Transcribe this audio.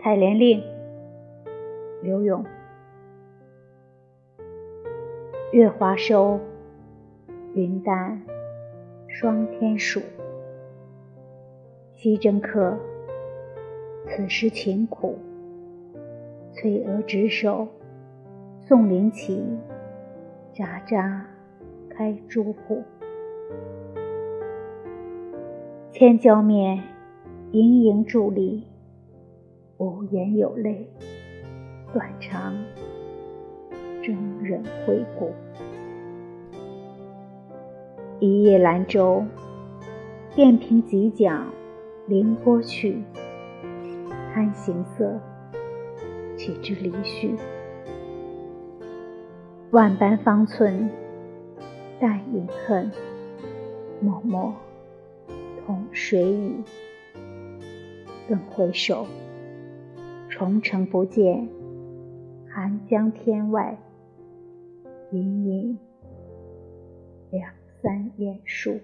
采莲令，刘永。月华收，云淡霜天暑。西征客，此时情苦。翠娥执手，送灵起，札札开朱户。千娇面，盈盈伫立，无言有泪，断肠征人回顾。一叶兰舟，便凭几桨凌波去。贪行色，岂知离绪？万般方寸，淡饮恨，默默。同水语，更回首，重城不见，寒江天外，隐隐两三烟树。